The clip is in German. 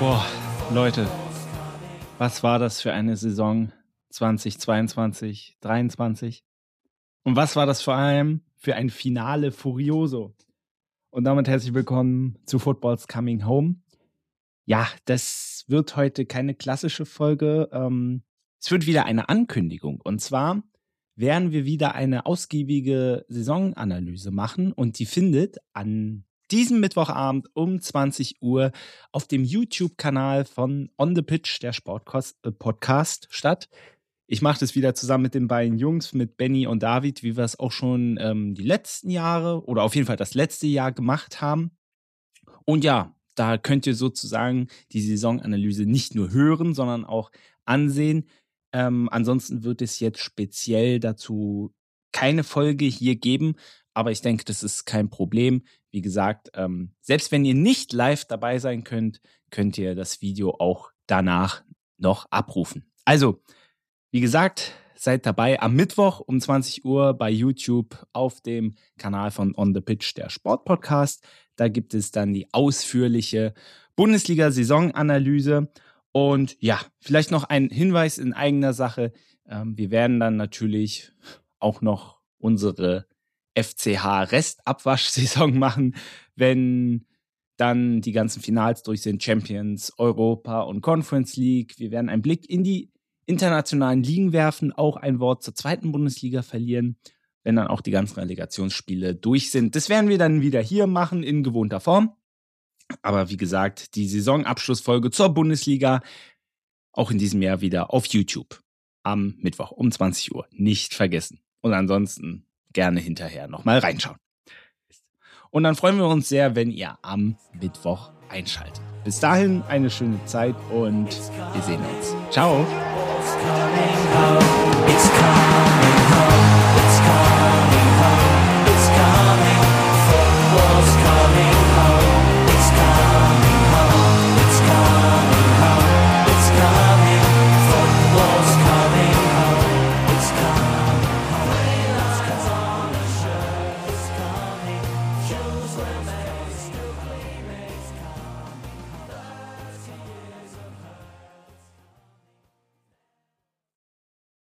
Boah, Leute, was war das für eine Saison 2022, 2023? Und was war das vor allem für ein Finale Furioso? Und damit herzlich willkommen zu Football's Coming Home. Ja, das wird heute keine klassische Folge. Ähm, es wird wieder eine Ankündigung. Und zwar werden wir wieder eine ausgiebige Saisonanalyse machen und die findet an diesem Mittwochabend um 20 Uhr auf dem YouTube-Kanal von On the Pitch, der Sportpodcast, äh, statt. Ich mache das wieder zusammen mit den beiden Jungs, mit Benny und David, wie wir es auch schon ähm, die letzten Jahre oder auf jeden Fall das letzte Jahr gemacht haben. Und ja, da könnt ihr sozusagen die Saisonanalyse nicht nur hören, sondern auch ansehen. Ähm, ansonsten wird es jetzt speziell dazu keine Folge hier geben, aber ich denke, das ist kein Problem. Wie gesagt, ähm, selbst wenn ihr nicht live dabei sein könnt, könnt ihr das Video auch danach noch abrufen. Also, wie gesagt, seid dabei am Mittwoch um 20 Uhr bei YouTube auf dem Kanal von On the Pitch, der Sportpodcast. Da gibt es dann die ausführliche Bundesliga-Saisonanalyse. Und ja, vielleicht noch ein Hinweis in eigener Sache. Ähm, wir werden dann natürlich auch noch unsere FCH-Restabwaschsaison machen, wenn dann die ganzen Finals durch sind, Champions, Europa und Conference League. Wir werden einen Blick in die internationalen Ligen werfen, auch ein Wort zur zweiten Bundesliga verlieren, wenn dann auch die ganzen Relegationsspiele durch sind. Das werden wir dann wieder hier machen in gewohnter Form. Aber wie gesagt, die Saisonabschlussfolge zur Bundesliga auch in diesem Jahr wieder auf YouTube am Mittwoch um 20 Uhr. Nicht vergessen. Und ansonsten gerne hinterher nochmal reinschauen. Und dann freuen wir uns sehr, wenn ihr am Mittwoch einschaltet. Bis dahin eine schöne Zeit und wir sehen uns. Ciao.